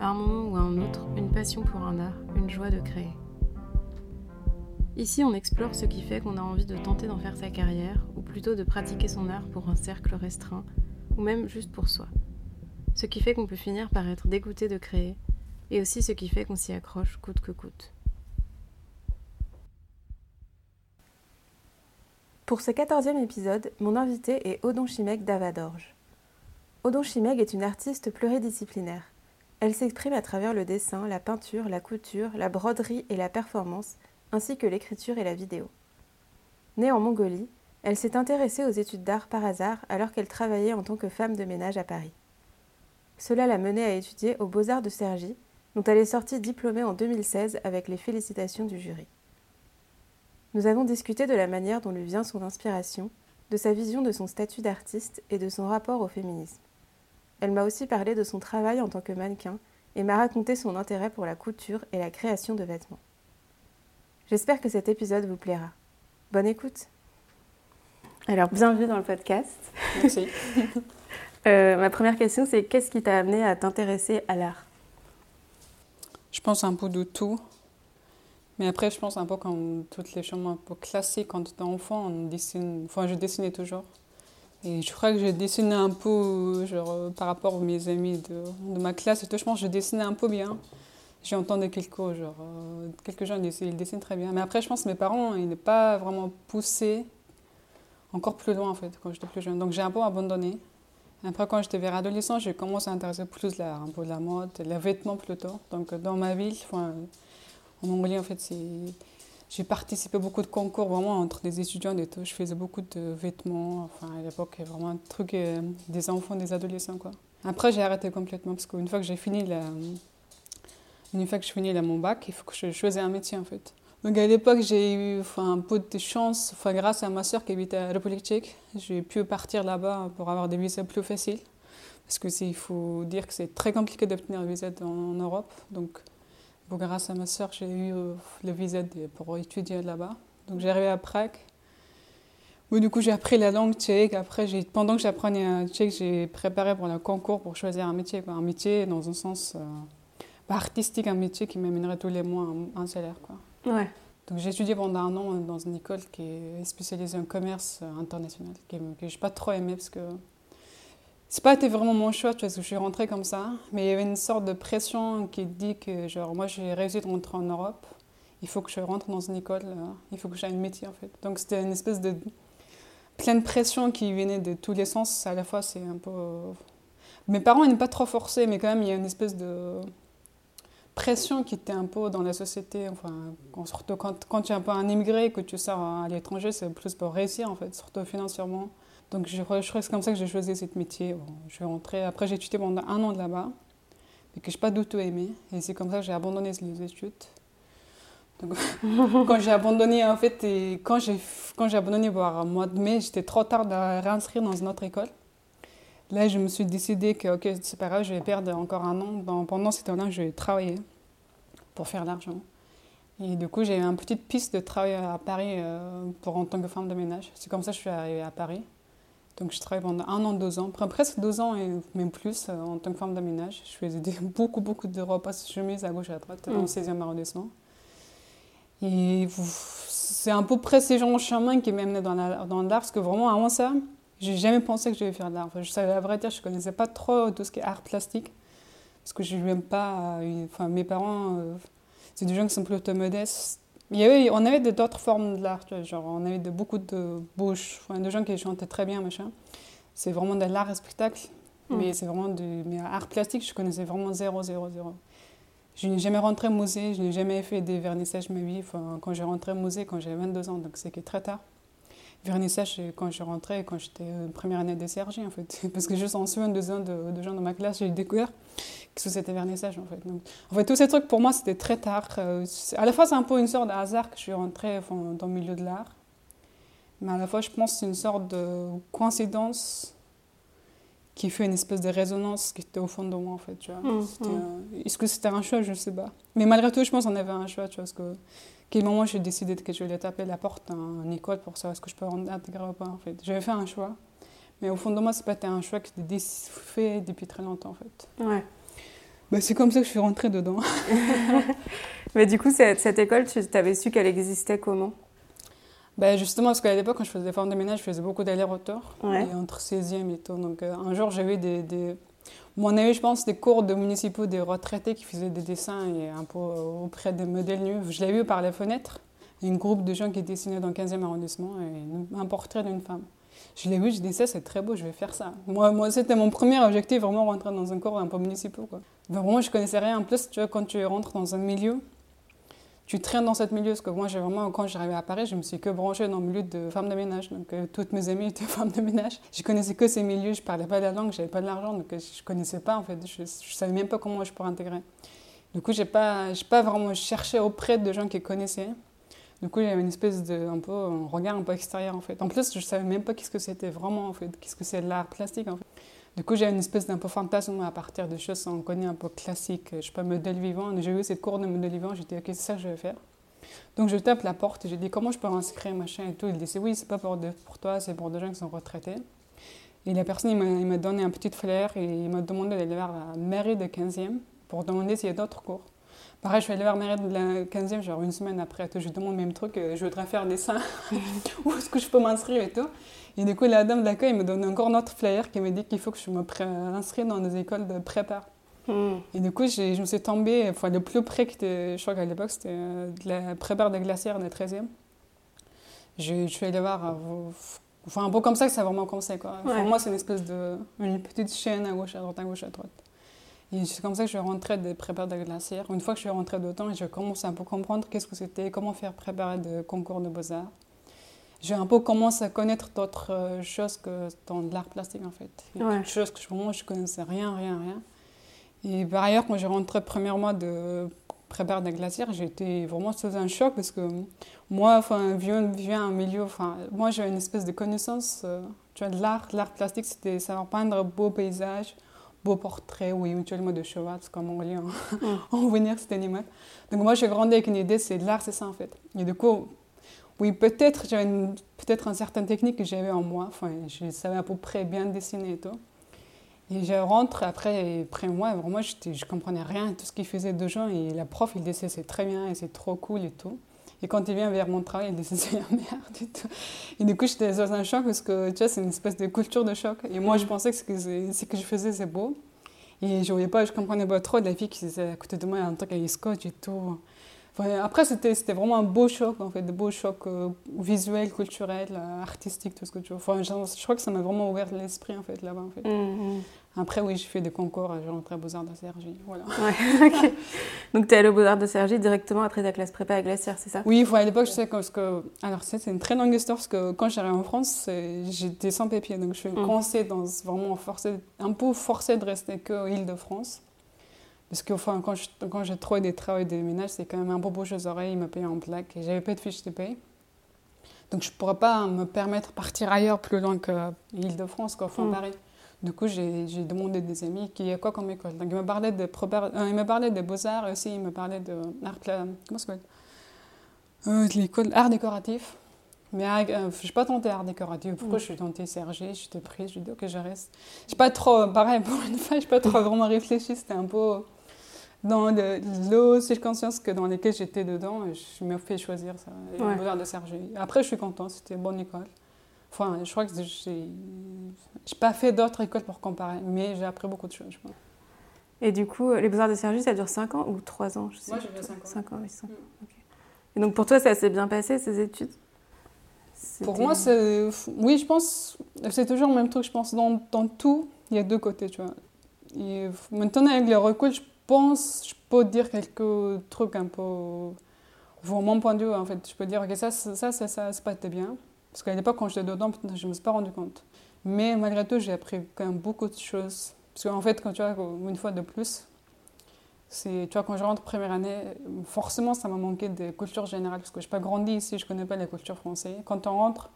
À un moment ou à un autre, une passion pour un art, une joie de créer. Ici, on explore ce qui fait qu'on a envie de tenter d'en faire sa carrière, ou plutôt de pratiquer son art pour un cercle restreint, ou même juste pour soi. Ce qui fait qu'on peut finir par être dégoûté de créer, et aussi ce qui fait qu'on s'y accroche coûte que coûte. Pour ce quatorzième épisode, mon invité est Odon Chimègue d'Avadorge. Odon Chimègue est une artiste pluridisciplinaire. Elle s'exprime à travers le dessin, la peinture, la couture, la broderie et la performance, ainsi que l'écriture et la vidéo. Née en Mongolie, elle s'est intéressée aux études d'art par hasard alors qu'elle travaillait en tant que femme de ménage à Paris. Cela l'a menée à étudier aux Beaux-Arts de Cergy, dont elle est sortie diplômée en 2016 avec les félicitations du jury. Nous avons discuté de la manière dont lui vient son inspiration, de sa vision de son statut d'artiste et de son rapport au féminisme. Elle m'a aussi parlé de son travail en tant que mannequin et m'a raconté son intérêt pour la couture et la création de vêtements. J'espère que cet épisode vous plaira. Bonne écoute. Alors, bienvenue dans le podcast. Merci. euh, ma première question, c'est qu'est-ce qui t'a amené à t'intéresser à l'art? Je pense un peu de tout. Mais après, je pense un peu comme toutes les choses un peu classiques. Quand j'étais enfant, on dessine... enfin, je dessinais toujours. Et je crois que je dessinais un peu genre, par rapport à mes amis de, de ma classe et tout. Je pense que je dessinais un peu bien. J'ai entendu quelques, genre, euh, quelques gens, ils dessinent très bien. Mais après, je pense que mes parents, ils n'ont pas vraiment poussé encore plus loin, en fait, quand j'étais plus jeune. Donc, j'ai un peu abandonné. Après, quand j'étais vers adolescent, j'ai commencé à m'intéresser plus à un peu la mode, les vêtements plutôt. Donc, dans ma ville, en Mongolie, en fait, j'ai participé à beaucoup de concours vraiment entre les étudiants et tout. Je faisais beaucoup de vêtements. Enfin, à l'époque, vraiment un truc euh, des enfants, des adolescents, quoi. Après, j'ai arrêté complètement parce qu'une fois que j'ai fini la une fois que je finis mon bac, il faut que je choisisse un métier en fait. Donc à l'époque, j'ai eu enfin, un peu de chance, enfin, grâce à ma soeur qui habitait à République tchèque. J'ai pu partir là-bas pour avoir des visas plus faciles. Parce que il faut dire que c'est très compliqué d'obtenir un visa en, Europe. Donc grâce à ma soeur, j'ai eu euh, le visa pour étudier là-bas. Donc j'ai arrivé à Prague. Bon, du coup, j'ai appris la langue tchèque. Après, pendant que j'apprenais tchèque, j'ai préparé pour le concours pour choisir un métier. Un métier dans un sens... Euh, artistique, un métier qui m'amènerait tous les mois un, salaire. Quoi. Ouais. Donc j'ai étudié pendant un an dans une école qui est spécialisée en commerce international, que, je n'ai pas trop aimé parce que c'est pas été vraiment mon choix, parce que je suis rentrée comme ça, mais il y avait une sorte de pression qui dit que genre moi j'ai réussi de rentrer en Europe, il faut que je rentre dans une école, euh, il faut que j'aie un métier en fait. Donc c'était une espèce de pleine pression qui venait de tous les sens. À la fois c'est un peu, mes parents n'étaient pas trop forcés, mais quand même il y a une espèce de pression qui était un peu dans la société, enfin, surtout quand, quand tu es un peu un immigré, que tu sors à l'étranger, c'est plus pour réussir, en fait, surtout financièrement. Donc je, crois que c'est comme ça que j'ai choisi ce métier. je suis rentrée, après j'ai étudié pendant un an de là-bas, mais que je n'ai pas du tout aimé. Et c'est comme ça que j'ai abandonné les études. Donc, quand j'ai abandonné, en fait, et quand j'ai, quand j'ai abandonné mois de mai, j'étais trop tard de réinscrire dans une autre école. Là, je me suis décidé que ok, c'est pas grave, je vais perdre encore un an. pendant cet an-là, je vais travailler pour faire l'argent. Et du coup, j'ai eu une petite piste de travail à Paris euh, pour, en tant que femme de ménage. C'est comme ça que je suis arrivée à Paris. Donc, je travaille pendant un an, deux ans, presque deux ans et même plus euh, en tant que femme de ménage. Je faisais beaucoup, beaucoup de repas chemises à gauche et à droite dans le 16e mm. arrondissement. Et c'est un peu près ces gens en chemin qui m'amenaient dans l'art, parce que vraiment, avant ça, j'ai jamais pensé que je vais faire de l'art. je savais la vrai dire, je connaissais pas trop tout ce qui est art plastique. Parce que je n'aime pas. Euh, enfin, mes parents, euh, c'est des gens qui sont plutôt modestes. Il y avait, on avait d'autres formes de l'art, genre on avait de, beaucoup de bouches, de gens qui chantaient très bien, machin. C'est vraiment de l'art et spectacle, mm. mais c'est vraiment du mais art plastique, je connaissais vraiment zéro, zéro, zéro. Je n'ai jamais rentré au musée, je n'ai jamais fait des vernissages ma vie. Enfin, quand j'ai rentré au musée, quand j'avais 22 ans, donc c'était très tard vernissage quand je rentrais, quand j'étais en première année de CRG en fait. Parce que juste en souviens deux ans de, de gens de ma classe, j'ai découvert que c'était vernissage en fait. Donc, en fait, tous ces trucs pour moi c'était très tard. Euh, à la fois c'est un peu une sorte de hasard que je suis rentrée enfin, dans le milieu de l'art, mais à la fois je pense que c'est une sorte de coïncidence qui fait une espèce de résonance qui était au fond de moi en fait. Tu vois. Mmh, Est-ce que c'était un choix? Je ne sais pas. Mais malgré tout, je pense qu'on avait un choix. Tu vois, parce que quel moment j'ai décidé que je voulais taper la porte en école pour savoir ce que je peux intégrer ou pas en fait. J'avais fait un choix. Mais au fond de moi, c'est pas un choix qui était fait depuis très longtemps, en fait. Ouais. Bah, c'est comme ça que je suis rentrée dedans. Mais du coup, cette, cette école, tu avais su qu'elle existait comment? Bah justement, parce qu'à l'époque, quand je faisais des formes de ménage, je faisais beaucoup d'allers-retours, entre 16e et tout. Donc, euh, un jour, j'avais des, des... Bon, on a eu, je pense, des cours de municipaux des retraités qui faisaient des dessins et un peu euh, auprès des modèles nus. Je l'ai vu par les fenêtres, un groupe de gens qui dessinaient dans le 15e arrondissement et un portrait d'une femme. Je l'ai vu, je disais, c'est très beau, je vais faire ça. Moi, moi c'était mon premier objectif, vraiment rentrer dans un cours un peu municipal. Quoi. Vraiment, je connaissais rien. En plus, tu vois, quand tu rentres dans un milieu, tu traînes dans ce milieu. Parce que moi, j'ai vraiment, quand j'arrivais à Paris, je me suis que branchée dans le milieu de femmes de ménage. Donc, euh, toutes mes amies étaient femmes de ménage. Je connaissais que ces milieux, je parlais pas la langue, j'avais pas de l'argent, donc euh, je connaissais pas, en fait. Je, je savais même pas comment je pourrais intégrer. Du coup, j'ai pas, pas vraiment cherché auprès de gens qui connaissaient. Du coup, il une espèce de un peu, un regard un peu extérieur en fait. En plus, je savais même pas qu'est-ce que c'était vraiment en fait, qu'est-ce que c'est l'art plastique en fait. Du coup, j'ai une espèce d'un peu fantasme à partir de choses qu'on connaît un peu classiques. Je sais pas, modèle vivant. J'ai eu cette cours de modèle vivant, j'ai dit, ok, c'est ça que je vais faire. Donc, je tape la porte, j'ai dit, comment je peux m'inscrire, machin et tout. Il dit, oui, c'est pas pour, de, pour toi, c'est pour des gens qui sont retraités. Et la personne, il m'a donné un petit flair et il m'a demandé d'aller vers la mairie de 15e pour demander s'il y a d'autres cours. Pareil, je suis allée vers mairie de la 15e, genre une semaine après, je demande le même truc, euh, je voudrais faire des seins, où est-ce que je peux m'inscrire et tout? Et du coup, la dame d'accueil me donne encore notre flyer qui me dit qu'il faut que je me inscrive dans des écoles de prépa. Hmm. Et du coup, je me suis tombée, enfin, le plus près que je crois qu'à l'époque, c'était euh, de la prépa de glacière de 13e. Je, suis allée voir, euh, enfin, un peu comme ça que ça a vraiment commencé. Quoi. Pour moi, c'est une espèce de une petite chaîne à gauche, à droite, à gauche, à droite. Et c'est comme ça que je rentrais de préparer de glacière. Une fois que je suis rentrée dedans, je commençais un peu comprendre qu'est-ce que c'était, comment faire préparer de concours de beaux-arts. J'ai un peu commencé à connaître d'autres euh, choses que dans l'art plastique en fait. Ouais. choses que moi je connaissais rien, rien, rien. Et par ailleurs, quand j'ai rentré premièrement de préparer de glacière, j'étais vraiment sous un choc parce que moi, enfin, viens, un milieu, enfin, moi j'avais une espèce de connaissance, euh, tu vois, de l'art, l'art plastique, c'était savoir peindre beaux paysages, beaux portraits ou éventuellement de cheval, comme on lit en, mm. en venir, cet animal. Donc moi, j'ai grandi avec une idée, c'est de l'art, c'est ça en fait. Et du coup, oui, peut-être j'avais peut-être une certaine technique que j'avais en moi. Enfin, je savais à peu près bien dessiner et tout. Et je rentre après, après moi, vraiment, je ne comprenais rien, tout ce qu'il faisait de gens. Et la prof, il disait c'est très bien et c'est trop cool et tout. Et quand il vient vers mon travail, il dit c'est la merde et tout. Et du coup, j'étais dans un choc parce que tu vois, c'est une espèce de culture de choc. Et moi, je mm. pensais que ce que, ce que je faisais, c'est beau. Et je voyais pas, je comprenais pas trop de la fille qui était à côté de moi, un truc avec scotch et tout. Enfin, après, c'était vraiment un beau choc, en fait, de beau choc euh, visuel, culturel, euh, artistique, tout ce que tu veux. Enfin, je, je crois que ça m'a vraiment ouvert l'esprit, en fait, là-bas, en fait. Mm, mm. Après, oui, j'ai fait des concours, j'ai rentré à Beaux-Arts de Sergi. Voilà. Ouais, Donc, tu es allé aux Beaux-Arts de Sergi directement après ta classe prépa à Glacière, c'est ça? Oui, à l'époque, je sais que. Alors, c'est une très longue histoire parce que quand j'arrive en France, j'étais sans papier. Donc, je suis mmh. coincée dans vraiment forcé, un peu forcée de rester qu'en Île-de-France. Parce que enfin, quand, quand j'ai trouvé des travaux et des ménages, c'est quand même un peu bouche aux oreilles, ils me payaient en plaque et j'avais pas de fiche de paye. Donc je ne pourrais pas me permettre de partir ailleurs plus loin que l'Île-de-France, quoi, enfin, mmh. Paris. Du coup, j'ai demandé des amis qui y a quoi comme école. Donc, ils me parlaient de, euh, me parlaient de beaux-arts aussi, ils me parlaient de art, comment ça euh, l'école art décoratif. Mais euh, je n'ai pas tenté art décoratif. Pourquoi mm. je suis tentée Sergi J'étais prise, je dit ok, je reste. Je pas trop, pareil, pour une fois, je n'ai pas trop vraiment réfléchi. C'était un peu dans l'eau conscience que dans lesquelles j'étais dedans. Je me fait choisir ça, les beaux-arts de Sergi. Après, je suis contente, c'était une bonne école. Enfin, je crois que j'ai pas fait d'autres écoles pour comparer, mais j'ai appris beaucoup de choses, je pense. Et du coup, les Beaux-Arts de Sergi, ça dure 5 ans ou 3 ans je sais Moi, j'ai fait 5 ans. 5 ans, oui, 5 ans. Mm. Et donc, pour toi, ça s'est bien passé, ces études? Pour moi, c'est... Oui, je pense... C'est toujours le même truc, je pense. Dans, dans tout, il y a deux côtés, tu vois. Et maintenant, avec le recul, je pense, je peux dire quelques trucs un peu... Pour mon point de vue, en fait, je peux dire que ça, ça, ça, ça, ça, pas été bien. Parce qu'à l'époque, quand j'étais dedans, je ne me suis pas rendu compte. Mais malgré tout, j'ai appris quand même beaucoup de choses. Parce qu'en fait, quand tu vois, une fois de plus, Tu quand je rentre première année, forcément, ça m'a manqué de culture générale parce que je n'ai pas grandi ici, je ne connais pas la culture française. Quand on rentre,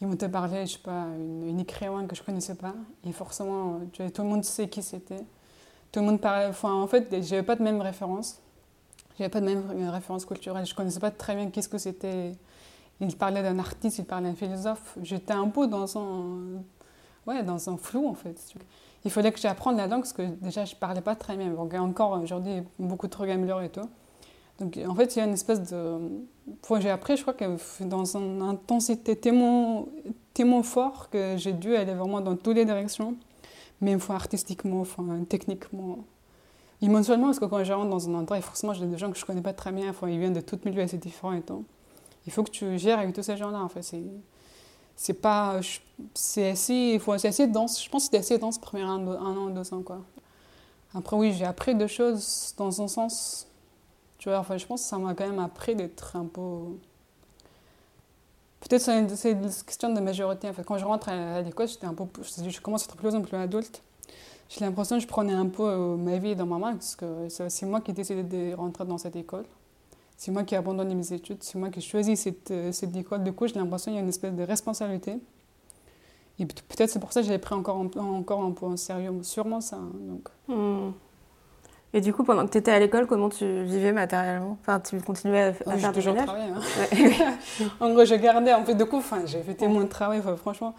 ils m'ont parlé, je sais pas, une, une que je ne connaissais pas. Et forcément, tout le monde sait qui c'était. Tout le monde parlait. En fait, je n'avais pas de même référence. Je n'avais pas de même référence culturelle. Je ne connaissais pas très bien qu'est-ce que c'était. Il parlait d'un artiste, il parlait d'un philosophe. J'étais un peu dans un, ouais, dans un flou, en fait il fallait que j'apprenne la langue parce que déjà je parlais pas très bien. Donc encore aujourd'hui, beaucoup de trucs et tout. Donc en fait, il y a une espèce de. j'ai appris, je crois que dans une intensité tellement, tellement fort que j'ai dû aller vraiment dans toutes les directions, même fois artistiquement, enfin, techniquement. Émotionnellement, parce que quand je rentre dans un endroit, forcément, j'ai des gens que je connais pas très bien, ils viennent de tout milieu assez différents et tout. Il faut que tu gères avec tous ces gens-là, en. C'est c'est pas c'est assez faut assez dense. Je pense que c'était assez dense premier un, un an deux ans quoi. Après oui j'ai appris deux choses dans un sens enfin je pense que ça m'a quand même appris d'être un peu peut-être c'est une, question de majorité en quand je rentre à, l'école j'étais un peu je commence à être plus plus adulte. J'ai l'impression que je prenais un peu euh, ma vie dans ma main parce que c'est moi qui ai décidé de rentrer dans cette école c'est moi qui ai abandonné mes études, c'est moi qui ai choisi cette, euh, cette école. Du coup, j'ai l'impression qu'il y a une espèce de responsabilité. Et peut-être c'est pour ça que j'ai pris encore un, encore un peu en sérieux, sûrement ça. Hein, donc. Hmm. Et du coup, pendant que tu étais à l'école, comment tu vivais matériellement? Enfin, tu continuais à, à faire des toujours travaillé. Hein. en gros, je gardais un peu de coup. J'ai fait de travail, franchement.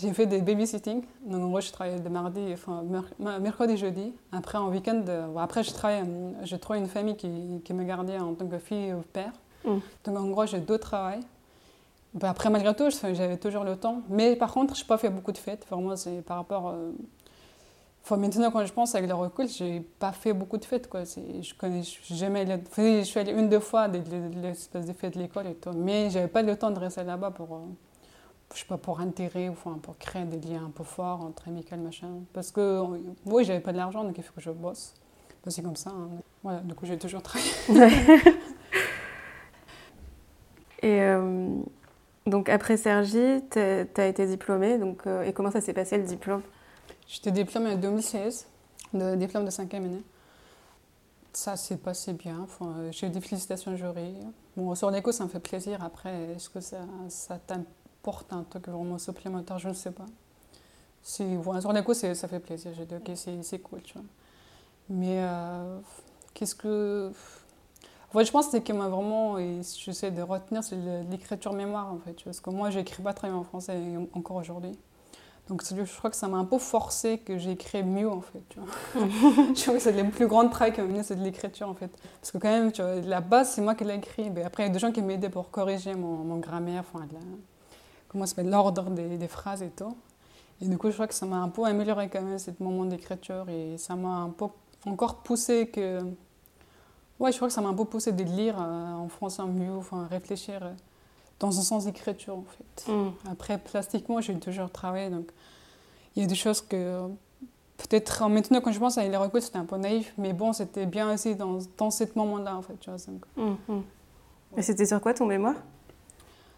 J'ai fait des babysitting. Donc, moi, je travaillais de mardi, enfin, mercredi, jeudi. Après, en week-end, euh, après, je travaillais, j'ai trouvé une famille qui, qui, me gardait en tant que fille ou père. Mm. Donc, en gros, j'ai deux travails. Après, malgré tout, j'avais toujours le temps. Mais par contre, je n'ai pas fait beaucoup de fêtes. Vraiment, c'est par rapport. Euh... Enfin, maintenant, quand je pense avec le recul, je n'ai pas fait beaucoup de fêtes. Quoi. Je connais jamais. Je suis allée une, deux fois des, espèces de fêtes de l'école et tout. Mais je n'avais pas le temps de rester là-bas pour. Euh, je sais pas, pour enfin, pour créer des liens un peu forts entre amicales, machin. Parce que, oui, j'avais pas de l'argent, donc il faut que je bosse. C'est comme ça. Hein. Voilà, du coup, j'ai toujours travaillé. et euh, donc, après Sergi, tu as été diplômée. Donc, euh, et comment ça s'est passé le diplôme? J'étais diplômée en 2016, le diplôme de 5e année. Ça s'est passé bien. Enfin, j'ai eu des félicitations jury. Bon, sur l'écho, ça me fait plaisir. Après, est-ce que ça, ça porte un truc vraiment supplémentaire, je ne sais pas. Si, voilà, sur les coups, ça fait plaisir. J'ai dit, ok, c'est cool, tu vois. Mais euh, qu'est-ce que. En fait, je pense que ce qui m'a vraiment, et j'essaie de retenir, c'est l'écriture mémoire, en fait. Parce que moi, j'écris pas très bien en français encore aujourd'hui. Donc, je crois que ça m'a un peu forcé que j'écris mieux, en fait. Tu vois. je crois que c'est les plus grandes traits qui m'ont c'est de l'écriture, en fait. Parce que, quand même, tu vois, la base, c'est moi qui l'ai écrit. Mais après, il y a des gens qui m'aidaient pour corriger mon, mon grammaire, enfin, la, comment se met l'ordre des, des, phrases et tout. Et du coup, je crois que ça m'a un peu amélioré quand même ce moment d'écriture et ça m'a un peu encore poussé que. Ouais, je crois que ça m'a un peu poussé de lire euh, en français mieux, enfin réfléchir euh, dans un sens d'écriture en fait. Mm. Après, plastiquement, j'ai toujours travaillé donc il y a des choses que. Peut-être maintenant, quand je pense à les recours, c'était un peu naïf, mais bon, c'était bien aussi dans, dans ce moment-là en fait. Tu vois, mm, mm. Et c'était sur quoi ton mémoire?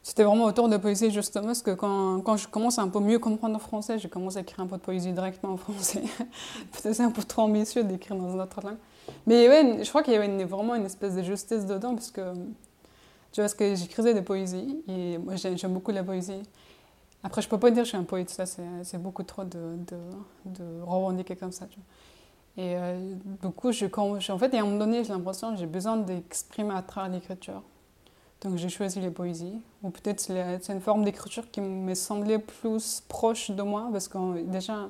C'était vraiment autour de poésie, justement, parce que quand, quand, je commence à un peu mieux comprendre le français, j'ai commencé à écrire un peu de poésie directement en français. Peut-être c'est un peu trop ambitieux d'écrire dans une autre langue. Mais ouais, je crois qu'il y avait vraiment une espèce de justice dedans, parce que, tu vois, parce que j'écrivais des poésies, et moi j'aime beaucoup la poésie. Après, je peux pas dire que je suis un poète, ça c'est beaucoup trop de, de, de, revendiquer comme ça. Et euh, du coup, je, quand, en fait, à un moment donné, j'ai l'impression que j'ai besoin d'exprimer à travers l'écriture. Donc j'ai choisi les poésies. Ou peut-être c'est une forme d'écriture qui me semblait plus proche de moi, parce que déjà,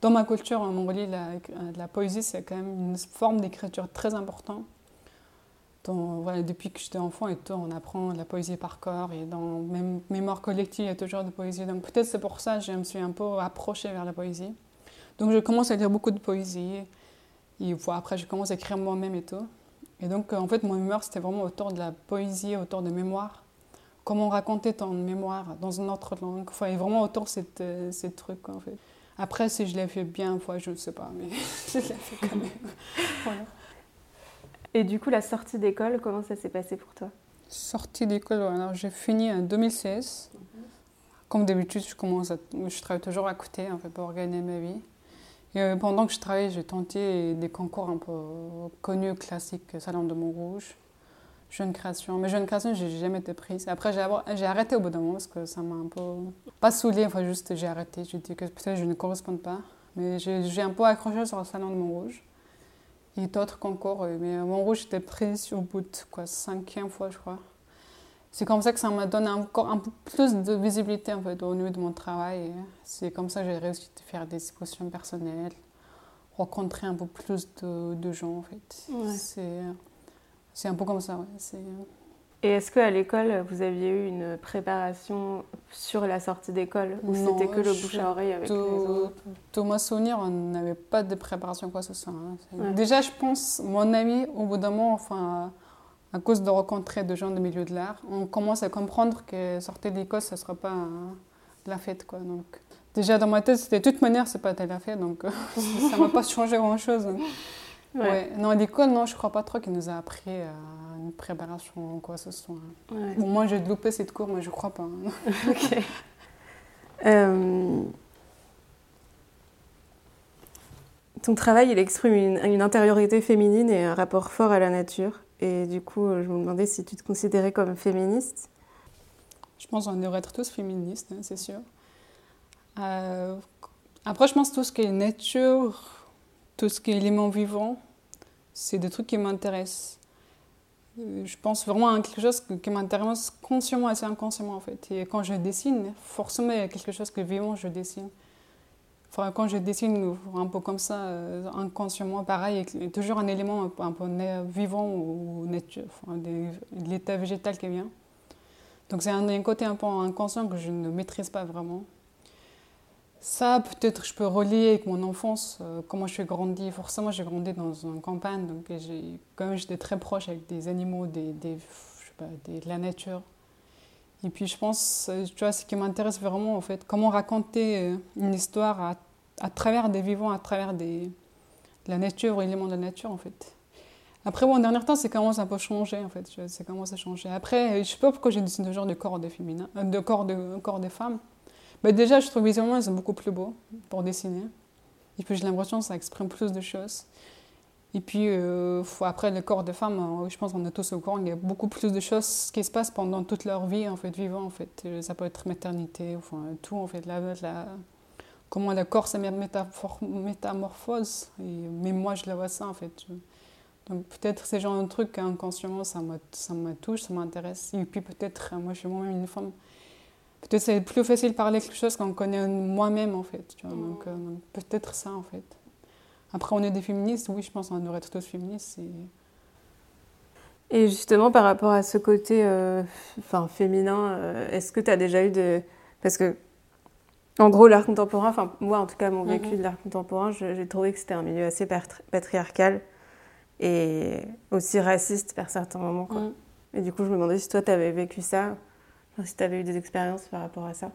dans ma culture en Mongolie, la, la poésie, c'est quand même une forme d'écriture très importante. Donc, voilà, depuis que j'étais enfant et tout, on apprend la poésie par corps et dans même mémoire collective, il y a toujours de poésie. Donc peut-être c'est pour ça que je me suis un peu approchée vers la poésie. Donc je commence à lire beaucoup de poésie. Et après, je commence à écrire moi-même et tout. Et donc, euh, en fait, mon mémoire, c'était vraiment autour de la poésie, autour de mémoire. Comment raconter ton mémoire dans une autre langue. Enfin, et vraiment autour de cette, euh, ces trucs, en fait. Après, si je l'ai fait bien, fois, je ne sais pas, mais je l'ai fait quand même. voilà. Et du coup, la sortie d'école, comment ça s'est passé pour toi? Sortie d'école, alors j'ai fini en 2016. Comme d'habitude, je, commence je travaille toujours à côté en fait, pour gagner ma vie. Et euh, pendant que je travaillais, j'ai tenté des concours un peu connus, classiques, Salon de Montrouge, Jeune Création. Mais Jeune Création, j'ai jamais été prise. Après, j'ai arrêté au bout d'un moment parce que ça m'a un peu. Pas saoulé, enfin, juste j'ai arrêté. J'ai dit que peut-être je ne correspond pas. Mais j'ai un peu accroché sur le Salon de Montrouge. Et d'autres concours. Euh, mais Montrouge, j'étais prise au bout de quoi, cinquième fois, je crois. C'est comme ça que ça m'a donné encore un peu plus de visibilité en fait, au niveau de mon travail. C'est comme ça que j'ai réussi à faire des expositions personnelles, rencontrer un peu plus de, de gens en fait. C'est un peu comme ça. Ouais. Et est-ce qu'à l'école, vous aviez eu une préparation sur la sortie d'école Ou c'était que le bouche à oreille avec les autres Thomas Souvenir, on n'avait pas de préparation quoi que ce soit. Hein. Déjà, je pense, mon ami, au bout d'un moment, enfin à cause de rencontrer des gens du milieu de l'art, on commence à comprendre que sortir d'école, ce ne sera pas la fête. Quoi. Donc, déjà, dans ma tête, c'était de toute manière, ce n'est pas la fête, donc ça ne m'a pas changé grand-chose. Ouais. Non, à l'école, non, je ne crois pas trop qu'il nous a appris à une préparation ou quoi que ce soit. moi, j'ai loupé cette cours, mais je ne crois pas. ok. Euh, ton travail, il exprime une, une, intériorité féminine et un rapport fort à la nature. Et du coup, je me demandais si tu te considérais comme féministe. Je pense qu'on devrait être tous féministes, hein, c'est sûr. Euh, après, je pense que tout ce qui est nature, tout ce qui est élément vivant, c'est des trucs qui m'intéressent. Euh, je pense vraiment à quelque chose qui m'intéresse consciemment et inconsciemment en fait. Et quand je dessine, forcément il y a quelque chose que vivant je dessine quand je dessine un peu comme ça, euh, inconsciemment, pareil, toujours un élément un peu, vivant ou nature, l'état végétal qui vient. Donc c'est un, côté un peu inconscient que je ne maîtrise pas vraiment. Ça, peut-être, je peux relier avec mon enfance, euh, comment je suis grandi. Forcément, j'ai grandi dans une campagne, donc quand même, j'étais très proche avec des animaux, des, de la nature. Et puis, je pense, tu vois, ce qui m'intéresse vraiment, en fait, comment raconter euh, une histoire à à travers des vivants, à travers des, de la nature, éléments de la nature en fait. Après, bon, en dernier temps, c'est commence un peu changer en fait. C'est commence à changer. Après, je sais pas pourquoi j'ai dessiné ce genre de corps des euh, de corps de corps des femmes. Mais déjà, je trouve visuellement, ils sont beaucoup plus beaux pour dessiner. Et puis j'ai l'impression que ça exprime plus de choses. Et puis euh, après, le corps des femmes, euh, je pense qu'on est tous au courant, il y a beaucoup plus de choses qui se passent pendant toute leur vie en fait, vivant en fait. Ça peut être maternité, enfin tout en fait, la, la comment le corps se métamorphose. Même moi, je le vois ça, en fait. Donc peut-être c'est genre un truc inconsciemment, ça me, ça me touche, ça m'intéresse. Et puis peut-être, moi je suis moi-même une femme, peut-être c'est plus facile de parler quelque chose qu'on connaît moi-même, en fait. Tu vois? Donc, euh, peut-être ça, en fait. Après, on est des féministes, oui, je pense qu'on devrait être tous féministes. Et... et... justement, par rapport à ce côté euh, enfin, féminin, euh, est-ce que tu as déjà eu de... Parce que en gros, l'art contemporain, enfin moi en tout cas, mon mhm. vécu de l'art contemporain, j'ai trouvé que c'était un milieu assez patriarcal et aussi raciste vers certains moments. Quoi. Mhm. Et du coup, je me demandais si toi, tu avais vécu ça, si tu avais eu des expériences par rapport à ça.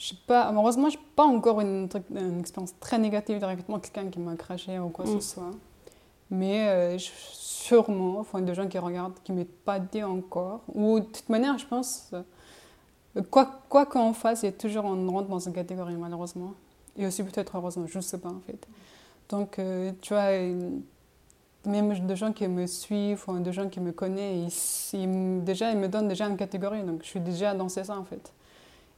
Je sais pas, heureusement, je n'ai pas encore une, une, expérience très négative directement, quelqu'un qui m'a craché ou quoi que ce mhm. soit. Mais euh, sûrement, enfin, des gens qui regardent, qui ne m'ont pas dit encore. Ou de toute manière, je pense, Quoi, quoi qu'on fasse, il y a toujours on rentre dans une catégorie, malheureusement. Et aussi peut-être heureusement, je ne sais pas en fait. Donc, euh, tu vois, même des gens qui me suivent, ou des gens qui me connaissent, ils, déjà, ils me donnent déjà une catégorie. Donc, je suis déjà dans ça en fait.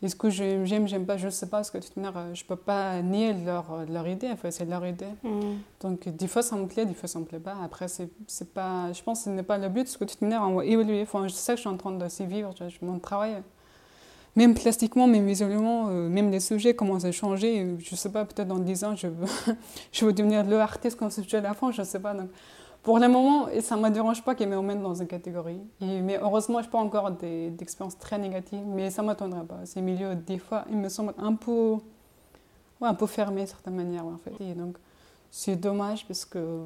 Est-ce que j'aime, j'aime pas, je ne sais pas, parce que de toute manière, je ne peux pas nier leur, leur idée, en fait, c'est leur idée. Mm. Donc, des fois, ça me plaît, des fois, ça ne me plaît pas. Après, c'est, c'est pas, je pense que ce n'est pas le but, parce que de toute manière, on va évoluer. Enfin, je sais que je suis en train de s'y vivre, tu vois, mon travail même plastiquement, même visuellement, euh, même les sujets commencent à changer. Je ne sais pas, peut-être dans 10 ans, je veux, je veux devenir le artiste conceptuel à fond, je ne sais pas. Donc, pour le moment, ça ne me dérange pas qu'ils me dans une catégorie. mais heureusement, je n'ai pas encore d'expériences très négatives, mais ça ne m'attendrait pas. Ces milieux, des fois, ils me semblent un peu, ouais, un peu fermés, de certaine manière. En fait. Et donc, c'est dommage parce que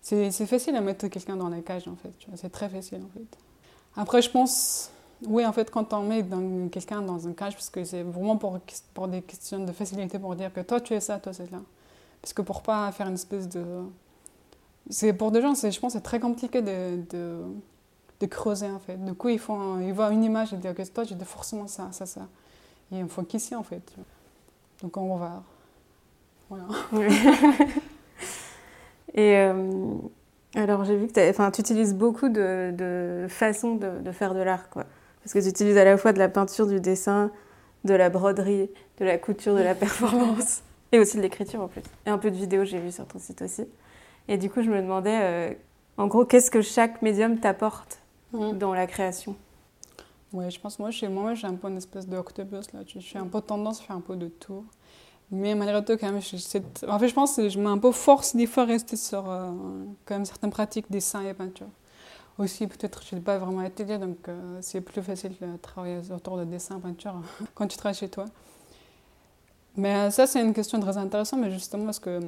c'est facile à mettre quelqu'un dans la cage, en fait. C'est très facile, en fait. Après, je pense oui, en fait, quand on met quelqu'un dans un cage, parce que c'est vraiment pour, pour des questions de facilité, pour dire que toi tu es ça, toi c'est là. Parce que pour pas faire une espèce de. C'est pour des gens, je pense, c'est très compliqué de, de, de, creuser en fait. Du coup, ils, font, ils voient une image et disent que toi es forcément ça, ça, ça. Et il faut qu'ici en fait. Donc on va. Voilà. Et euh, alors, j'ai vu que tu utilises beaucoup de, de façons de, de, faire de l'art, quoi. Parce que tu utilises à la fois de la peinture, du dessin, de la broderie, de la couture, de la performance, et aussi de l'écriture en plus. Et un peu de vidéo, j'ai vu sur ton site aussi. Et du coup, je me demandais, euh, en gros, qu'est-ce que chaque médium t'apporte mmh. dans la création? Ouais, je pense, moi, chez moi, j'ai un peu une espèce d'octopus, là. Je suis un peu tendance à faire un peu de tout. Mais malgré tout, quand même, je, en fait, je pense que je mets un peu force des fois à rester sur euh, quand même certaines pratiques, dessin et peinture. Aussi, peut-être, je n'ai pas vraiment atelier, donc euh, c'est plus facile de travailler autour de dessin, peinture, quand tu travailles chez toi. Mais euh, ça, c'est une question très intéressante, mais justement, parce que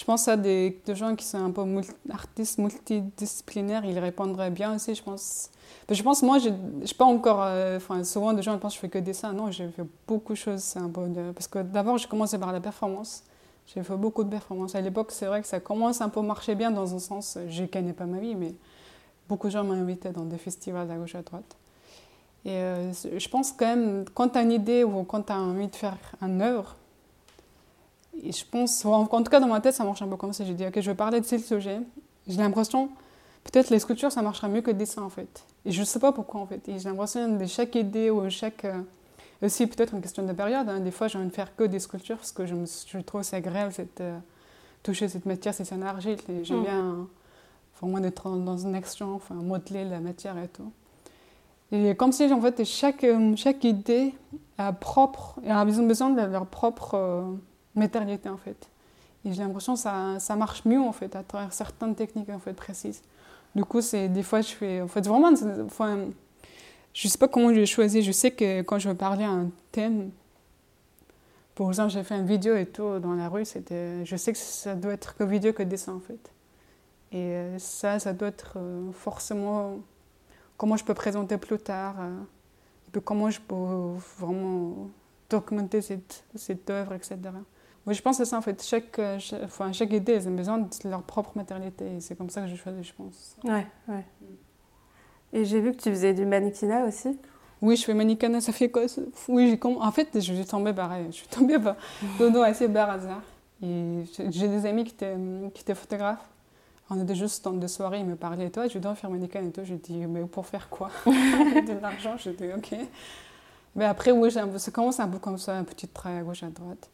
je pense à des, gens qui sont un peu artistes multidisciplinaires, ils répondraient bien aussi, je pense. je pense, moi, je ne pas encore. Euh, souvent, des gens pensent que je fais que dessin. Non, j'ai fait beaucoup de choses. Un peu parce que d'abord, j'ai commencé par la performance. J'ai fait beaucoup de performances. À l'époque, c'est vrai que ça commence un peu à marcher bien dans un sens. Je gagnais pas ma vie, mais beaucoup de gens invité dans des festivals à gauche à droite. Et euh, je pense quand même, quand tu as une idée ou quand tu as envie de faire une œuvre, et je pense, en tout cas dans ma tête, ça marche un peu comme ça. J'ai dit, ok, je vais parler de ce sujet. J'ai l'impression, peut-être les sculptures, ça marchera mieux que le dessin en fait. Et je ne sais pas pourquoi en fait. Et j'ai l'impression de chaque idée ou chaque. Euh, aussi peut-être une question de période. Hein. Des fois, j'ai envie de faire que des sculptures parce que je, me, je trouve c'est agréable cette, euh, toucher cette matière, c'est un argile. J'aime mm. bien vraiment d'être dans une action, enfin, modeler la matière et tout. Et comme si en fait chaque, euh, chaque idée a propre, ont besoin de leur propre matérialité en fait. Et j'ai l'impression que ça, ça, marche mieux en fait à travers certaines techniques en fait précises. Du coup, c'est des fois je fais en fait vraiment enfin, je sais pas comment je choisi, je sais que quand je veux parler à un thème pour exemple, j'ai fait une vidéo et tout dans la rue, c'était je sais que ça doit être que vidéo que dessin en fait. Et euh, ça ça doit être euh, forcément comment je peux présenter plus tard euh, et puis comment je peux vraiment documenter cette, cette œuvre, etc. Je pense que c'est ça en fait. Chaque, euh, chaque, enfin, chaque idée, ils ont besoin de leur propre matérialité. Et c'est comme ça que j'ai choisi, je pense. Ouais, ouais. Et j'ai vu que tu faisais du mannequinat aussi. Oui, je fais mannequinat. Ça fait quoi Oui, en fait, je suis tombée pareil. Je suis tombée par dodo assez par hasard. Et j'ai des amis qui étaient, qui étaient photographes. On était juste dans deux soirées, ils me parlaient et toi, je dois faire mannequin et tout. Je dis, mais pour faire quoi? De l'argent. Je dis, ok. Mais après, oui, ça commence un peu comme ça, un petit trait à gauche, à droite.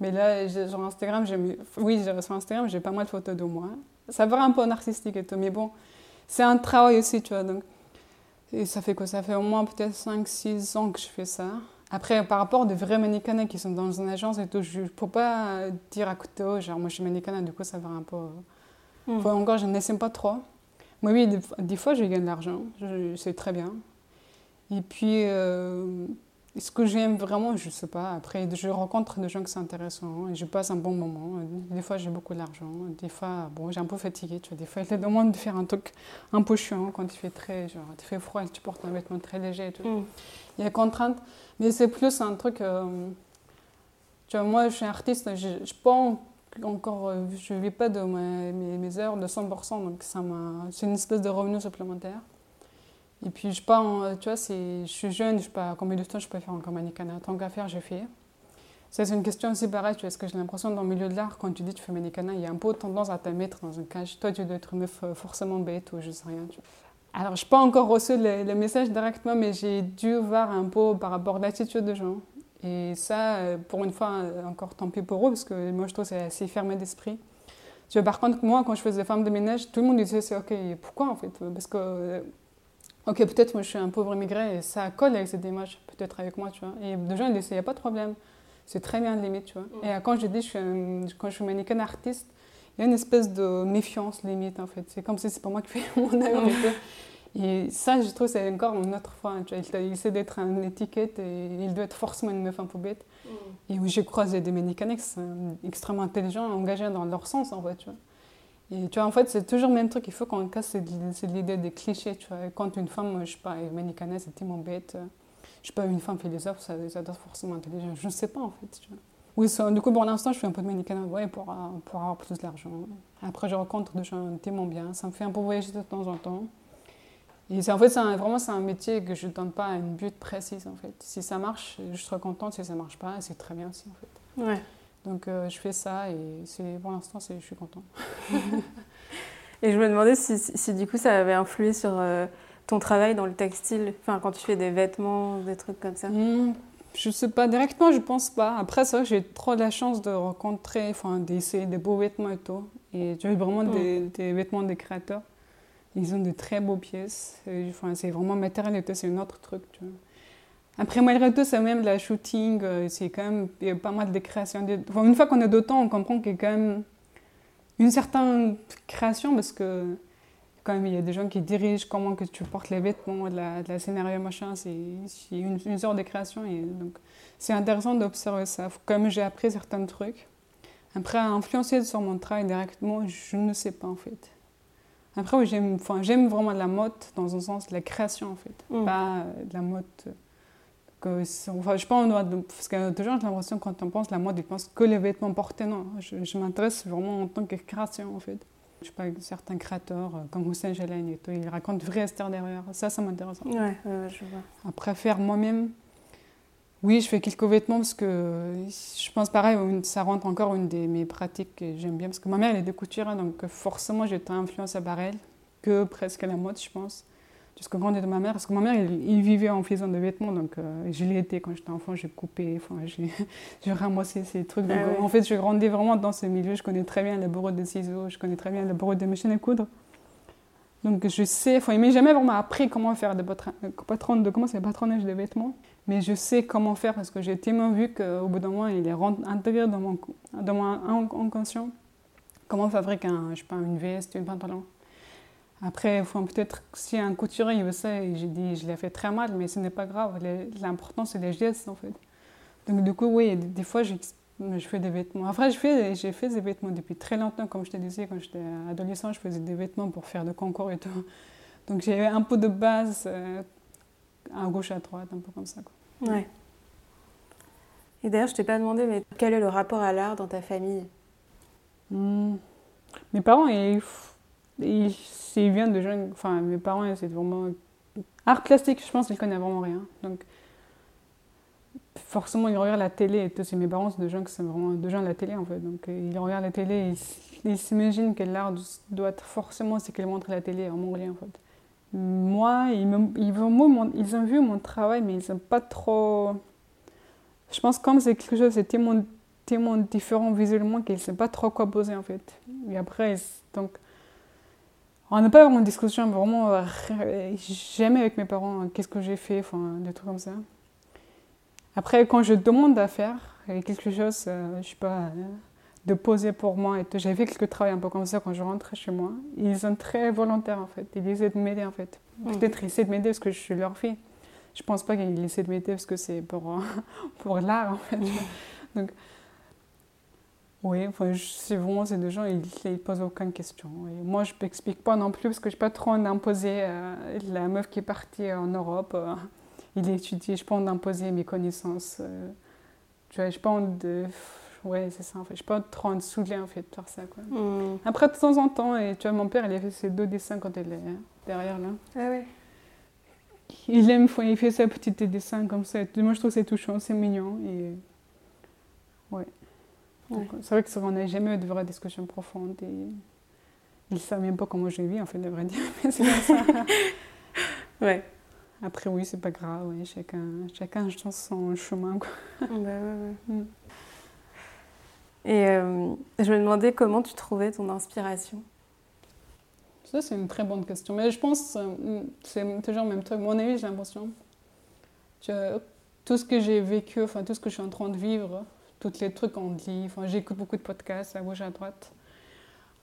Mais là, sur Instagram, j'ai oui, sur Instagram, j'ai pas mal de photos de moi. Ça paraît un peu narcissique et tout, mais bon, c'est un travail aussi, tu vois. Donc, et ça fait quoi? Ça fait au moins peut-être 5-6 ans que je fais ça. Après, par rapport à de vrais mannequins qui sont dans une agence et tout, je ne peux pas dire à côté, genre moi je suis mannequin, du coup ça va un peu. Mmh. encore, je n'essaie pas trop. Moi, oui, des, fois, je gagne de l'argent, c'est très bien. Et puis, euh, ce que j'aime vraiment, je ne sais pas. Après, je rencontre des gens qui sont intéressants et je passe un bon moment. Des fois, j'ai beaucoup d'argent. Des fois, bon, j'ai un peu fatigué. Tu vois. Des fois, il te demande de faire un truc un peu chiant quand il fait très, genre, il fait froid et tu portes un vêtement très léger. Mm. Il y a contrainte. Mais c'est plus un truc. Euh, tu vois, moi, je suis artiste. Je, je pas encore. Euh, je ne vis pas de mes, mes, heures de 100%. Donc, c'est une espèce de revenu supplémentaire. Et puis, je pas, tu vois, je suis jeune, je sais pas combien de temps je peux faire encore mannequin. Tant qu'à faire, fait. Ça, c'est une question aussi pareille, tu vois, parce que j'ai l'impression dans le milieu de l'art, quand tu dis tu fais mannequin, il y a un peu tendance à te mettre dans une cage. Toi, tu dois être une euh, forcément bête ou je sais rien. Alors, je n'ai pas encore reçu le, message directement, mais j'ai dû voir un peu par rapport à l'attitude des gens. Et ça, euh, pour une fois, euh, encore tant pis pour eux, parce que moi, je trouve que c'est assez fermé d'esprit. Par contre, moi, quand je faisais femme de ménage, tout le monde disait, c'est OK, pourquoi en fait? Parce que Ok, peut-être moi je suis un pauvre immigré et ça colle avec cette image, peut-être avec moi, tu vois. Et des gens ils disent, il n'y a pas de problème, c'est très bien limite, tu vois. Et quand je dis, je suis quand je suis mannequin artiste, il y a une espèce de méfiance limite en fait. C'est comme si c'est pas moi qui fais mon œuvre. et ça, je trouve, c'est encore une autre fois. Tu vois, il, essaie d'être une étiquette et il doit être forcément une meuf un peu bête. Et où j'ai croisé des mannequins extrêmement intelligents, engagés dans leur sens en fait, tu vois. Et tu vois, en fait, c'est toujours le même truc. Il faut qu'on casse l'idée des clichés. Tu vois. Quand une femme, je sais pas, est médicanaise, c'est tellement bête. Je sais pas, une femme philosophe, ça, ça doit être forcément intelligent. Je ne sais pas, en fait. Oui, du coup, pour l'instant, je fais un peu de médicament ouais, pour, pour avoir plus d'argent. Après, je rencontre des gens tellement bien. Ça me fait un peu voyager de temps en temps. Et c'est, en fait, c'est vraiment, c'est un métier que je ne donne pas une but précise, en fait. Si ça marche, je serai contente. Si ça ne marche pas, c'est très bien aussi, en fait. Ouais. Donc euh, je fais ça et c'est, pour l'instant, je suis content. et je me demandais si, si, du coup ça avait influé sur euh, ton travail dans le textile, enfin quand tu fais des vêtements, des trucs comme ça? Hmm, je sais pas, directement je pense pas. Après que j'ai trop la chance de rencontrer, enfin d'essayer des beaux vêtements et tout. Et tu as vraiment hmm. des, des, vêtements des créateurs. Ils ont de très beaux pièces. Enfin, c'est vraiment matériel et c'est un autre truc. Tu vois. Après, malgré tout, c'est même la shooting, euh, c'est quand même il y a pas mal de création. Enfin, une fois qu'on est d'autant, on comprend qu'il y a quand même une certaine création parce que quand même, il y a des gens qui dirigent comment que tu portes les vêtements, de la, de la scénario, machin. C'est une, une, sorte de création. Et donc, c'est intéressant d'observer ça. Comme j'ai appris certains trucs. Après, influencer sur mon travail directement, je ne sais pas en fait. Après, oui, j'aime vraiment la mode dans un sens, la création en fait. Mm. Pas de la mode enfin, je pense, parce que toujours j'ai l'impression quand on pense la mode, ils pensent que les vêtements portés. Non, je, m'intéresse vraiment en tant que création en fait. Je sais pas, certains créateurs euh, comme Hussein Jalani et tout, ils racontent vraie histoire derrière. Ça, ça m'intéresse. Ouais, je vois. Après, faire moi-même, oui, je fais quelques vêtements parce que je pense pareil, ça rentre encore une de mes pratiques que j'aime bien. Parce que ma mère, elle est de couturière, donc forcément, j'étais influencée par elle, que presque la mode, je pense jusqu'au grand de ma mère. Parce que ma mère, il, vivait en faisant des vêtements, donc euh, je l'ai été quand j'étais enfant, j'ai coupé, enfin, j'ai ramassé ces trucs. Donc, ah En fait, je grandis vraiment dans ce milieu, je connais très bien le bureau de ciseaux, je connais très bien le bureau de machines à coudre. Donc je sais, enfin, il m'a jamais vraiment appris comment faire des patron, de comment c'est le patronnage des vêtements, mais je sais comment faire parce que j'ai tellement vu qu'au bout d'un moment, il est intégré dans mon, dans mon inconscient. Comment fabriquer un, je sais pas, une veste, un pantalon. Après, peut-être si un couturier veut ça, j'ai dit, je l'ai fait très mal, mais ce n'est pas grave. L'important, c'est les gestes, en fait. Donc, du coup, oui, des, fois, je fais des vêtements. Après, j'ai fait, fait des vêtements depuis très longtemps, comme je te disais, quand j'étais adolescent, je faisais des vêtements pour faire des concours et tout. Donc, j'ai un peu de base euh, à gauche, à droite, un peu comme ça. Quoi. Ouais. Et d'ailleurs, je t'ai pas demandé, mais quel est le rapport à l'art dans ta famille? Hmm. Mes parents, ils il vient de gens, enfin mes parents, c'est vraiment art plastique, je pense qu'ils connaissent vraiment rien. Donc forcément ils regardent la télé et tout. C'est mes parents, c'est des gens qui sont vraiment de gens de la télé en fait. Donc euh, ils regardent la télé, et ils s'imaginent que l'art doit forcément ce qu'ils montrent à la télé en mongolien en fait. Moi, ils, ils, mon, ils ont vu mon travail, mais ils n'ont pas trop. Je pense comme c'est quelque chose, c'est tellement, tellement différent visuellement qu'ils ne savent pas trop quoi poser en fait. Et après, donc on n'a pas vraiment une discussion vraiment euh, jamais avec mes parents euh, qu'est-ce que j'ai fait, enfin des trucs comme ça. Après, quand je demande à faire quelque chose, euh, je sais pas, de poser pour moi et J'ai fait quelques travaux un peu comme ça quand je rentrais chez moi. Ils sont très volontaires en fait. Ils essaient de m'aider en fait. Peut-être ils essaient de m'aider parce que je suis leur fille. Je pense pas qu'ils essaient de m'aider parce que c'est pour, pour l'art en fait. Donc, oui, enfin, c'est vraiment, c'est des gens, ils ne posent aucune question. Et moi, je ne m'explique pas non plus parce que je n'ai pas trop d'imposer. Euh, la meuf qui est partie en Europe, euh, il étudie, je n'ai pas d'imposer mes connaissances. Euh, tu vois, je n'ai pas de. Ouais, c'est ça, en fait. Je n'ai pas trop de saouler, en fait, de faire ça, quoi. Hmm. Après, de temps en temps, et tu vois, mon père, il a fait ses deux dessins quand il est derrière, là. Ah ouais il aime, il fait ses petits dessins comme ça. Moi, je trouve que c'est touchant, c'est mignon. Et... Ouais. C'est vrai qu'on n'a jamais eu de vraies discussions profondes et ils ne savent même pas comment je vis, en fait, de vrai dire. Mais c'est comme ça. ouais. Après, oui, c'est pas grave, ouais. chacun, chacun son chemin. Quoi. Bah, ouais, ouais. Mm. Et euh, je me demandais comment tu trouvais ton inspiration Ça, c'est une très bonne question. Mais je pense euh, c'est toujours le même truc. Mon avis, j'ai l'impression que tout ce que j'ai vécu, enfin, tout ce que je suis en train de vivre, tous les trucs qu'on dit. Enfin, j'écoute beaucoup de podcasts à gauche à droite.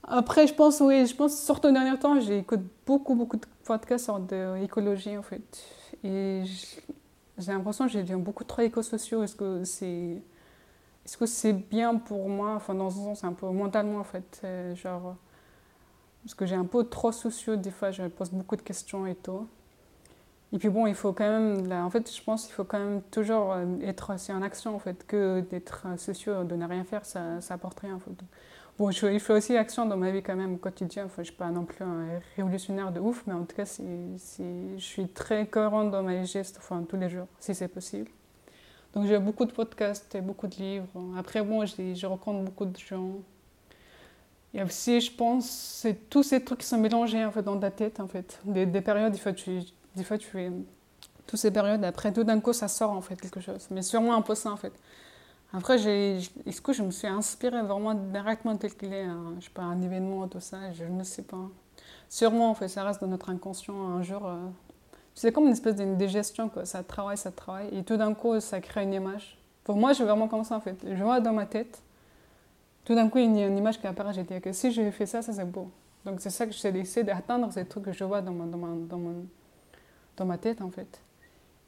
Après, je pense, oui, je pense, surtout au dernier temps, j'écoute beaucoup, beaucoup de podcasts sur l'écologie, en fait. Et j'ai l'impression que j'ai beaucoup trop éco-sociaux. Est-ce que c'est est-ce que c'est bien pour moi? Enfin, dans un sens, un peu mentalement, en fait. Euh, genre, parce que j'ai un peu trop sociaux, des fois, je me pose beaucoup de questions et tout. Et puis bon, il faut quand même, en fait, je pense qu'il faut quand même toujours euh, être aussi en action, en fait, que d'être sociaux, de ne rien faire, ça, ça apporte rien. Bon, je, il faut aussi action dans ma vie quand même, quotidien. Enfin, je ne suis pas non plus un révolutionnaire de ouf, mais en tout cas, c'est, je suis très cohérente dans mes gestes, enfin, tous les jours, si c'est possible. Donc j'ai beaucoup de podcasts et beaucoup de livres. Après, bon, je, rencontre beaucoup de gens. Et aussi, je pense, c'est tous ces trucs qui sont mélangés en fait, dans ta tête. En fait. Des, des périodes, des fois, tu, des fois, tu fais toutes ces périodes. Après, tout d'un coup, ça sort en fait quelque chose. Mais sûrement un peu ça en fait. Après, est-ce que je me suis inspirée vraiment directement tel qu'il est, je sais pas, un événement, tout ça, je ne sais pas. Sûrement, en fait, ça reste dans notre inconscient un jour. Euh, c'est comme une espèce de digestion, quoi. Ça travaille, ça travaille, et tout d'un coup, ça crée une image. Pour moi, je vraiment comme ça, en fait. Je vois dans ma tête, tout d'un coup, il y a une image qui apparaît. J'ai dit que si je fais ça, ça c'est beau. Donc, c'est ça que j'essaie d'atteindre, ces trucs que je vois dans ma, dans, ma, dans, dans ma tête, en fait.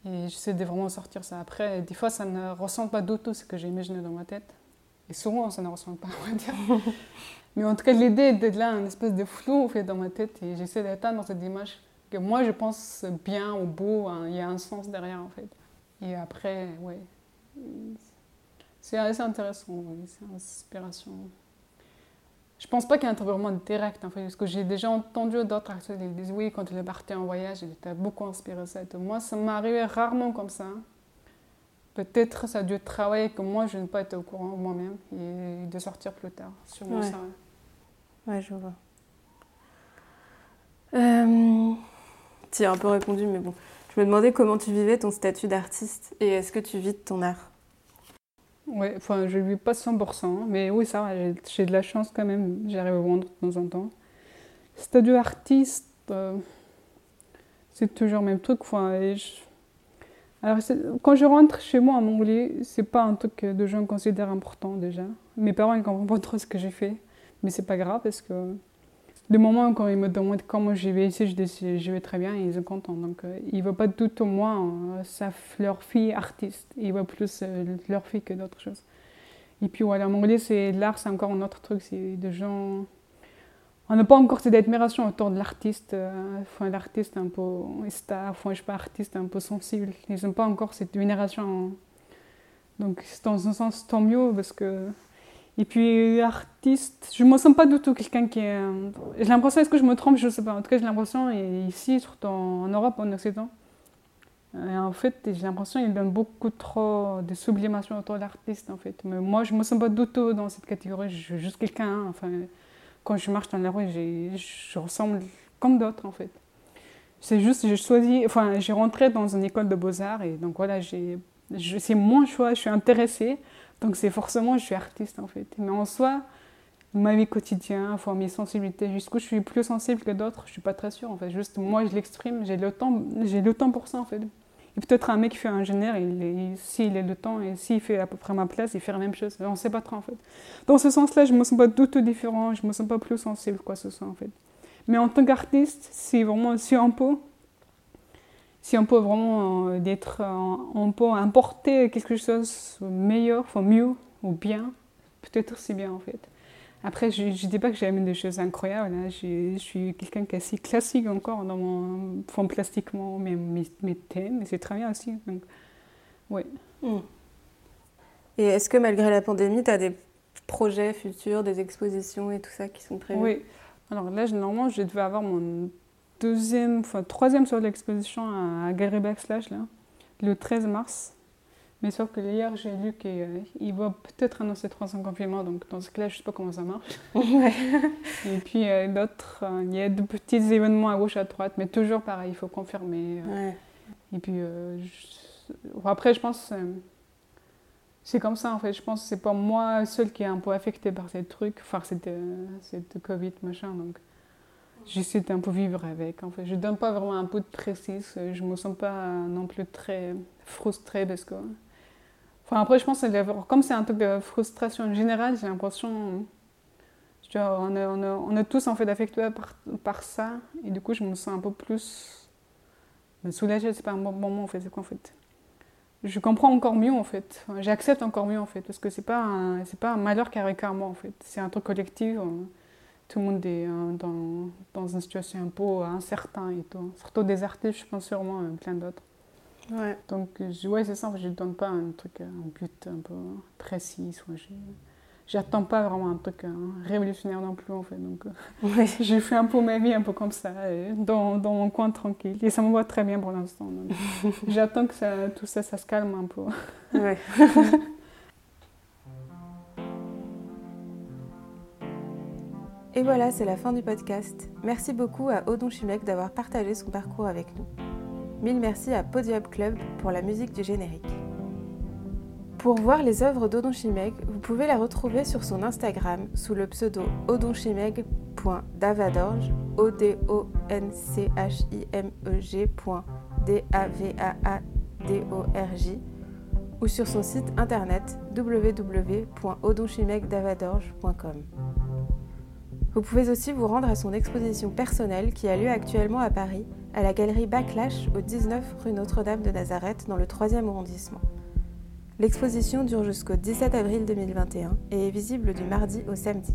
Et j'essaie de vraiment sortir ça. Après, des fois, ça ne ressemble pas du tout ce que j'ai imaginé dans ma tête. Et souvent, ça ne ressemble pas, on va dire. Mais en tout cas, l'idée est d'être là, une espèce de flou fait, dans ma tête. Et j'essaie d'atteindre cette image que moi, je pense bien ou beau. Hein, il y a un sens derrière, en fait. Et après, ouais. C'est assez intéressant, oui. C'est une inspiration. Je pense pas qu'il y ait un vraiment direct, en fait, parce que j'ai déjà entendu d'autres acteurs qui disent oui, quand il est parti en voyage, il était beaucoup inspiré ça. Et Moi, ça m'arrivait rarement comme ça. Peut-être ça a dû travailler que moi, je n'ai pas été au courant moi-même et de sortir plus tard. Sûrement ouais. ça. Ouais, je vois. Euh... Tu as un peu répondu, mais bon. Je me demandais comment tu vivais ton statut d'artiste et est-ce que tu vis de ton art? Oui, enfin, je ne vis pas 100%, mais oui, ça j'ai de la chance quand même, j'arrive à vendre de temps en temps. Statut artiste, euh, c'est toujours le même truc. Enfin, Alors, quand je rentre chez moi à Montpellier, c'est pas un truc que de gens considèrent important déjà. Mes parents ne comprennent pas trop ce que j'ai fait, mais c'est pas grave parce que le moment quand ils me demandent comment j'y vais ici, je dis je vais très bien et ils sont contents. Donc euh, ils ne voient pas tout moi, euh, leur fille artiste. Ils voient plus euh, leur fille que d'autres choses. Et puis voilà, en anglais, c'est l'art, c'est encore un autre truc. C'est des gens. On n'a pas encore cette admiration autour de l'artiste. enfin, l'artiste un peu star, enfin, je sais pas, artiste un peu sensible. Ils n'ont pas encore cette vénération. Donc, dans un sens, tant mieux parce que et puis, artiste, je ne me sens pas du tout quelqu'un qui est. J'ai l'impression, est-ce que je me trompe? Je ne sais pas. En tout cas, j'ai l'impression, ici, surtout en Europe, en Occident, et en fait, j'ai l'impression qu'il donne beaucoup trop de sublimation autour de l'artiste, en fait. Mais moi, je ne me sens pas du tout dans cette catégorie. Je suis juste quelqu'un. Hein. Enfin, quand je marche dans la rue, je ressemble comme d'autres, en fait. C'est juste, j'ai choisi. Enfin, j'ai rentré dans une école de beaux-arts, et donc voilà, c'est mon choix, je suis intéressée. Donc c'est forcément, je suis artiste en fait. Mais en soi, ma vie quotidienne, enfin, mes sensibilités, jusqu'où je suis plus sensible que d'autres, je suis pas très sûre en fait. Juste moi, je l'exprime, j'ai le temps, j'ai le temps pour ça en fait. Et peut-être un mec qui fait ingénieur, il s'il a le temps et s'il fait à peu près ma place, il fait la même chose. On ne sait pas trop en fait. Dans ce sens-là, je me sens pas du tout différent, je me sens pas plus sensible quoi ce soit en fait. Mais en tant qu'artiste, c'est vraiment si on peut, si on peut vraiment euh, d'être, euh, on peut importer quelque chose de meilleur, enfin mieux ou bien, peut-être c'est bien en fait. Après, je ne dis pas que j'aime des choses incroyables. Hein. Je, suis quelqu'un qui est assez classique encore dans mon fond plastiquement, mes, mes, thèmes, c'est très bien aussi. Donc, ouais. Hmm. Et est-ce que malgré la pandémie, tu as des projets futurs, des expositions et tout ça qui sont prévus? Oui. Alors là, normalement, je devais avoir mon deuxième, enfin troisième sur l'exposition à, Gary Backslash, là, le 13 mars. Mais sauf que hier, j'ai lu qu'il euh, va peut-être annoncer 300 confinements, donc dans ce cas-là, je ne sais pas comment ça marche. Et puis euh, d'autres, euh, il y a de petits événements à gauche, à droite, mais toujours pareil, il faut confirmer. Et puis après, je pense c'est comme ça en fait. Je pense que c'est pas moi seul qui est un peu affecté par ces trucs, enfin cette, cette Covid machin. Donc j'essaie un peu vivre avec. En fait, je donne pas vraiment un peu de précis. Je me sens pas non plus très frustrée parce que. Enfin, après, je pense que comme c'est un truc de frustration générale, j'ai l'impression. On est, on, est, tous en fait affectés par, ça. Et du coup, je me sens un peu plus. Me soulager, c'est pas un bon moment en fait. C'est quoi en fait Je comprends encore mieux en fait. J'accepte encore mieux en fait. Parce que c'est pas, pas un malheur qui arrive qu'à moi en fait. C'est un truc collectif tout le monde est euh, dans, dans, une situation un peu incertaine et tout. Surtout des artistes, je pense sûrement euh, plein d'autres. Ouais. Donc, ouais, c'est ça, je ne donne pas un truc, un but un peu précis. Soit j'attends pas vraiment un truc hein, révolutionnaire non plus en fait. Donc j'ai fait un peu ma vie un peu comme ça, dans, dans, mon coin tranquille. Et ça me va très bien pour l'instant. j'attends que ça, tout ça, ça se calme un peu. Ouais. Et voilà, c'est la fin du podcast. Merci beaucoup à Odon Chimek d'avoir partagé son parcours avec nous. Mille merci à Podium Club pour la musique du générique. Pour voir les œuvres d'Odon Chimeg, vous pouvez la retrouver sur son Instagram sous le pseudo odonchimeg.davadorj, o d o n c h i m e g d ou sur son site internet www.odonchimegdavadorj.com. Vous pouvez aussi vous rendre à son exposition personnelle qui a lieu actuellement à Paris, à la galerie Backlash au 19 rue Notre-Dame de Nazareth dans le 3e arrondissement. L'exposition dure jusqu'au 17 avril 2021 et est visible du mardi au samedi.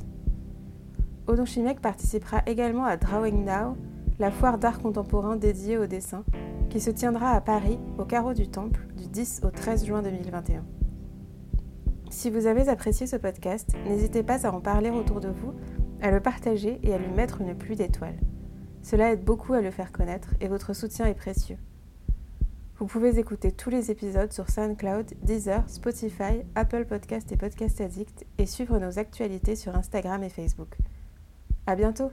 Odon Chimek participera également à Drawing Now, la foire d'art contemporain dédiée au dessin, qui se tiendra à Paris, au carreau du Temple, du 10 au 13 juin 2021. Si vous avez apprécié ce podcast, n'hésitez pas à en parler autour de vous à le partager et à lui mettre une pluie d'étoiles. Cela aide beaucoup à le faire connaître et votre soutien est précieux. Vous pouvez écouter tous les épisodes sur SoundCloud, Deezer, Spotify, Apple Podcast et Podcast Addict et suivre nos actualités sur Instagram et Facebook. À bientôt!